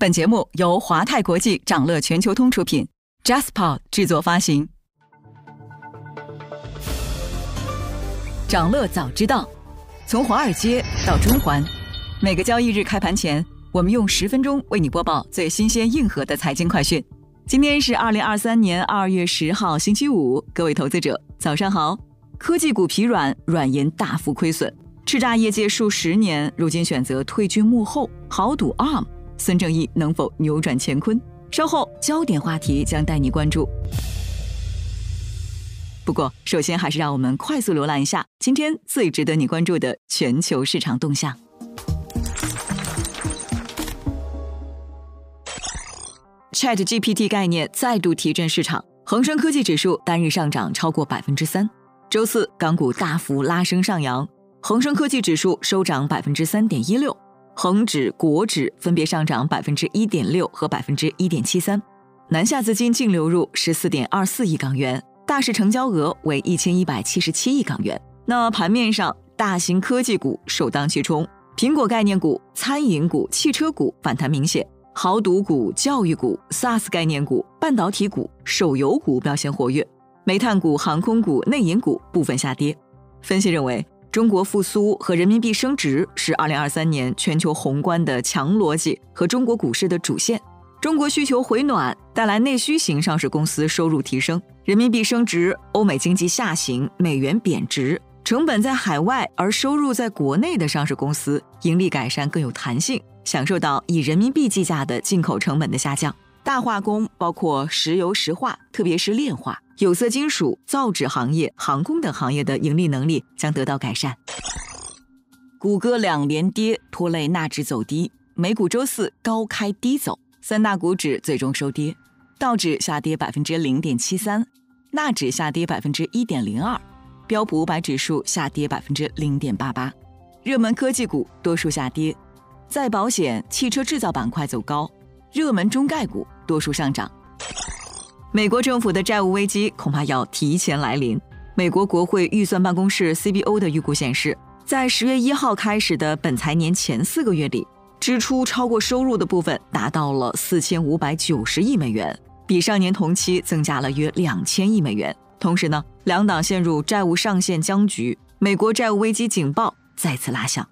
本节目由华泰国际掌乐全球通出品，Jaspa 制作发行。掌乐早知道，从华尔街到中环，每个交易日开盘前，我们用十分钟为你播报最新鲜、硬核的财经快讯。今天是二零二三年二月十号，星期五，各位投资者早上好。科技股疲软，软银大幅亏损，叱咤业界数十年，如今选择退居幕后，豪赌 ARM。孙正义能否扭转乾坤？稍后焦点话题将带你关注。不过，首先还是让我们快速浏览一下今天最值得你关注的全球市场动向。Chat GPT 概念再度提振市场，恒生科技指数单日上涨超过百分之三。周四，港股大幅拉升上扬，恒生科技指数收涨百分之三点一六。恒指、国指分别上涨百分之一点六和百分之一点七三，南下资金净流入十四点二四亿港元，大市成交额为一千一百七十七亿港元。那盘面上，大型科技股首当其冲，苹果概念股、餐饮股、汽车股反弹明显，豪赌股、教育股、SaaS 概念股、半导体股、手游股表现活跃，煤炭股、航空股、内银股部分下跌。分析认为。中国复苏和人民币升值是二零二三年全球宏观的强逻辑和中国股市的主线。中国需求回暖带来内需型上市公司收入提升，人民币升值，欧美经济下行，美元贬值，成本在海外而收入在国内的上市公司盈利改善更有弹性，享受到以人民币计价的进口成本的下降。大化工包括石油石化，特别是炼化。有色金属、造纸行业、航空等行业的盈利能力将得到改善。谷歌两连跌拖累纳指走低，美股周四高开低走，三大股指最终收跌，道指下跌百分之零点七三，纳指下跌百分之一点零二，标普五百指数下跌百分之零点八八。热门科技股多数下跌，在保险、汽车制造板块走高，热门中概股多数上涨。美国政府的债务危机恐怕要提前来临。美国国会预算办公室 （CBO） 的预估显示，在十月一号开始的本财年前四个月里，支出超过收入的部分达到了四千五百九十亿美元，比上年同期增加了约两千亿美元。同时呢，两党陷入债务上限僵局，美国债务危机警报再次拉响。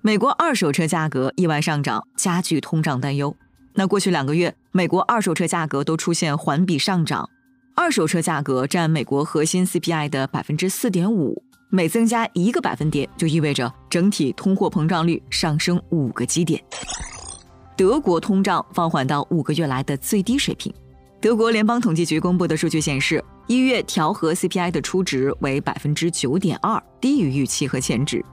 美国二手车价格意外上涨，加剧通胀担忧。那过去两个月，美国二手车价格都出现环比上涨，二手车价格占美国核心 CPI 的百分之四点五，每增加一个百分点，就意味着整体通货膨胀率上升五个基点。德国通胀放缓到五个月来的最低水平。德国联邦统计局公布的数据显示，一月调和 CPI 的初值为百分之九点二，低于预期和前值。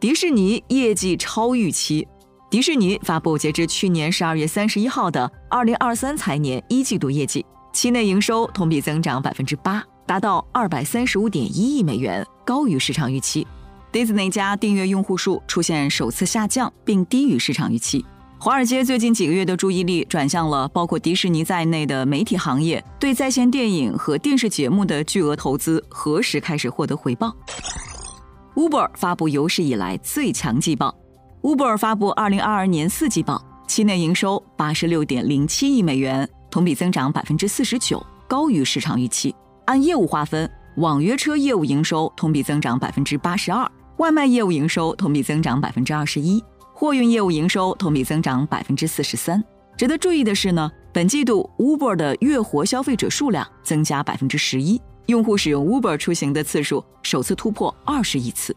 迪士尼业绩超预期。迪士尼发布截至去年十二月三十一号的二零二三财年一季度业绩，期内营收同比增长百分之八，达到二百三十五点一亿美元，高于市场预期。Disney 家订阅用户数出现首次下降，并低于市场预期。华尔街最近几个月的注意力转向了包括迪士尼在内的媒体行业对在线电影和电视节目的巨额投资何时开始获得回报。Uber 发布有史以来最强季报。Uber 发布二零二二年四季报，期内营收八十六点零七亿美元，同比增长百分之四十九，高于市场预期。按业务划分，网约车业务营收同比增长百分之八十二，外卖业务营收同比增长百分之二十一，货运业务营收同比增长百分之四十三。值得注意的是呢，本季度 Uber 的月活消费者数量增加百分之十一，用户使用 Uber 出行的次数首次突破二十亿次。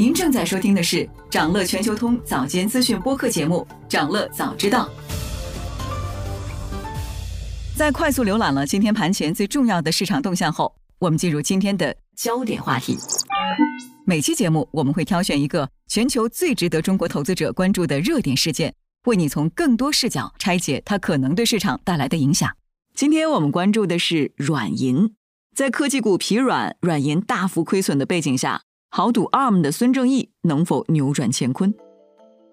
您正在收听的是长乐全球通早间资讯播客节目《长乐早知道》。在快速浏览了今天盘前最重要的市场动向后，我们进入今天的焦点话题。每期节目我们会挑选一个全球最值得中国投资者关注的热点事件，为你从更多视角拆解它可能对市场带来的影响。今天我们关注的是软银，在科技股疲软、软银大幅亏损的背景下，豪赌 ARM 的孙正义能否扭转乾坤？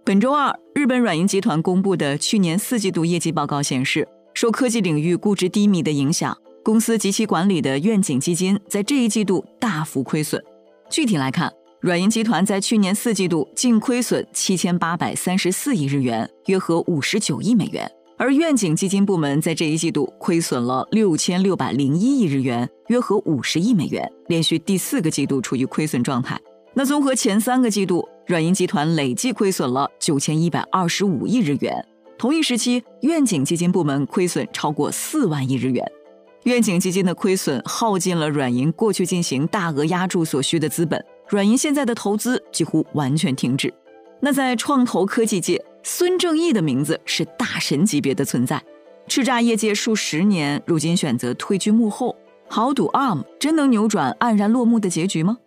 本周二，日本软银集团公布的去年四季度业绩报告显示，受科技领域估值低迷的影响，公司及其管理的愿景基金在这一季度大幅亏损。具体来看，软银集团在去年四季度净亏损七千八百三十四亿日元，约合五十九亿美元；而愿景基金部门在这一季度亏损了六千六百零一亿日元，约合五十亿美元，连续第四个季度处于亏损状态。那综合前三个季度，软银集团累计亏损了九千一百二十五亿日元。同一时期，愿景基金部门亏损超过四万亿日元。愿景基金的亏损耗尽了软银过去进行大额押注所需的资本。软银现在的投资几乎完全停止。那在创投科技界，孙正义的名字是大神级别的存在。叱咤业界数十年，如今选择退居幕后，豪赌 ARM 真能扭转黯然落幕的结局吗？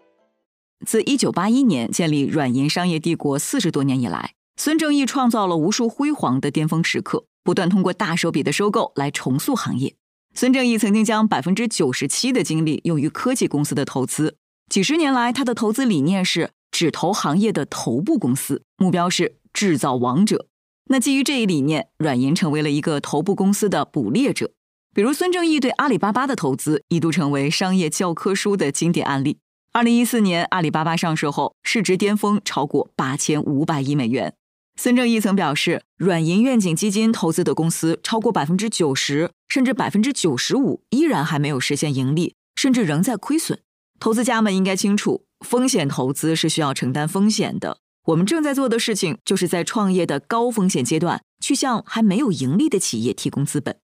自1981年建立软银商业帝国四十多年以来，孙正义创造了无数辉煌的巅峰时刻，不断通过大手笔的收购来重塑行业。孙正义曾经将百分之九十七的精力用于科技公司的投资。几十年来，他的投资理念是只投行业的头部公司，目标是制造王者。那基于这一理念，软银成为了一个头部公司的捕猎者。比如孙正义对阿里巴巴的投资，一度成为商业教科书的经典案例。二零一四年，阿里巴巴上市后，市值巅峰超过八千五百亿美元。孙正义曾表示，软银愿景基金投资的公司超过百分之九十，甚至百分之九十五，依然还没有实现盈利，甚至仍在亏损。投资家们应该清楚，风险投资是需要承担风险的。我们正在做的事情，就是在创业的高风险阶段，去向还没有盈利的企业提供资本。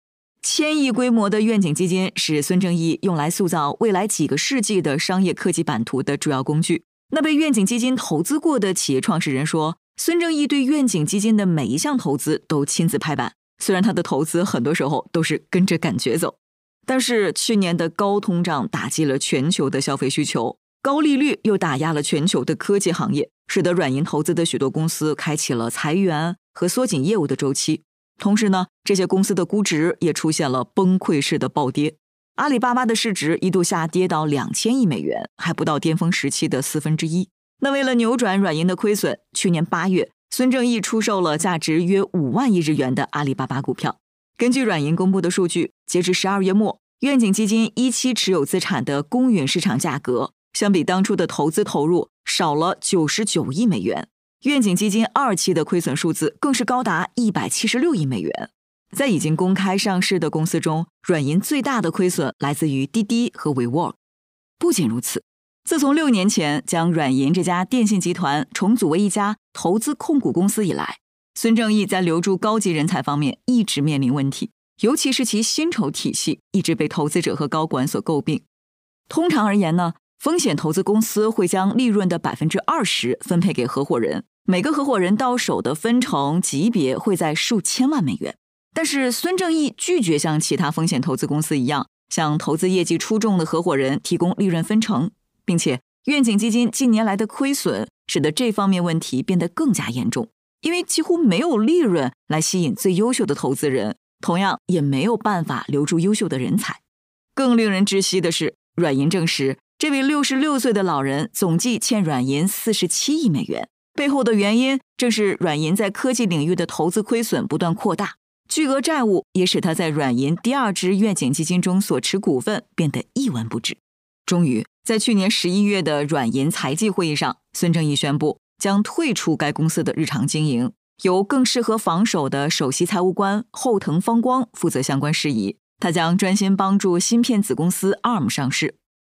千亿规模的愿景基金是孙正义用来塑造未来几个世纪的商业科技版图的主要工具。那被愿景基金投资过的企业创始人说，孙正义对愿景基金的每一项投资都亲自拍板，虽然他的投资很多时候都是跟着感觉走。但是去年的高通胀打击了全球的消费需求，高利率又打压了全球的科技行业，使得软银投资的许多公司开启了裁员和缩紧业务的周期。同时呢，这些公司的估值也出现了崩溃式的暴跌。阿里巴巴的市值一度下跌到两千亿美元，还不到巅峰时期的四分之一。那为了扭转软银的亏损，去年八月，孙正义出售了价值约五万亿日元的阿里巴巴股票。根据软银公布的数据，截至十二月末，愿景基金一期持有资产的公允市场价格，相比当初的投资投入少了九十九亿美元。愿景基金二期的亏损数字更是高达一百七十六亿美元。在已经公开上市的公司中，软银最大的亏损来自于滴滴和 WeWork。不仅如此，自从六年前将软银这家电信集团重组为一家投资控股公司以来，孙正义在留住高级人才方面一直面临问题，尤其是其薪酬体系一直被投资者和高管所诟病。通常而言呢，风险投资公司会将利润的百分之二十分配给合伙人，每个合伙人到手的分成级别会在数千万美元。但是孙正义拒绝像其他风险投资公司一样，向投资业绩出众的合伙人提供利润分成，并且愿景基金近年来的亏损使得这方面问题变得更加严重。因为几乎没有利润来吸引最优秀的投资人，同样也没有办法留住优秀的人才。更令人窒息的是，软银证实，这位六十六岁的老人总计欠软银四十七亿美元，背后的原因正是软银在科技领域的投资亏损不断扩大，巨额债务也使他在软银第二支愿景基金中所持股份变得一文不值。终于，在去年十一月的软银财季会议上，孙正义宣布。将退出该公司的日常经营，由更适合防守的首席财务官后藤芳光负责相关事宜。他将专心帮助芯片子公司 ARM 上市。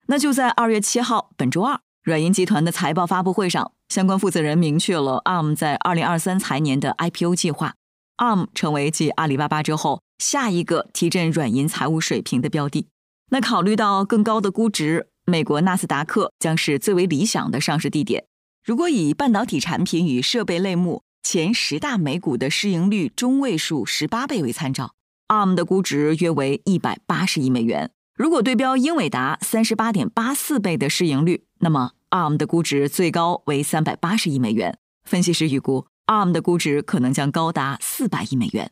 那就在二月七号，本周二，软银集团的财报发布会上，相关负责人明确了 ARM 在二零二三财年的 IPO 计划。ARM 成为继阿里巴巴之后下一个提振软银财务水平的标的。那考虑到更高的估值，美国纳斯达克将是最为理想的上市地点。如果以半导体产品与设备类目前十大美股的市盈率中位数十八倍为参照，ARM 的估值约为一百八十亿美元。如果对标英伟达三十八点八四倍的市盈率，那么，ARM 的估值最高为三百八十亿美元。分析师预估，ARM 的估值可能将高达四百亿美元。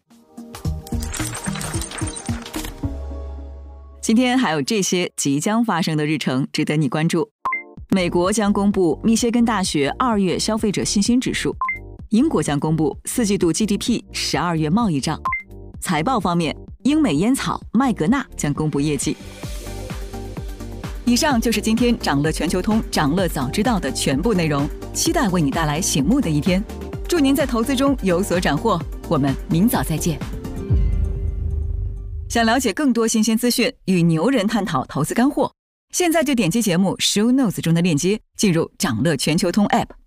今天还有这些即将发生的日程值得你关注：美国将公布密歇根大学二月消费者信心指数；英国将公布四季度 GDP、十二月贸易账。财报方面，英美烟草麦格纳将公布业绩。以上就是今天掌乐全球通掌乐早知道的全部内容，期待为你带来醒目的一天。祝您在投资中有所斩获，我们明早再见。想了解更多新鲜资讯，与牛人探讨投资干货，现在就点击节目 show notes 中的链接，进入掌乐全球通 app。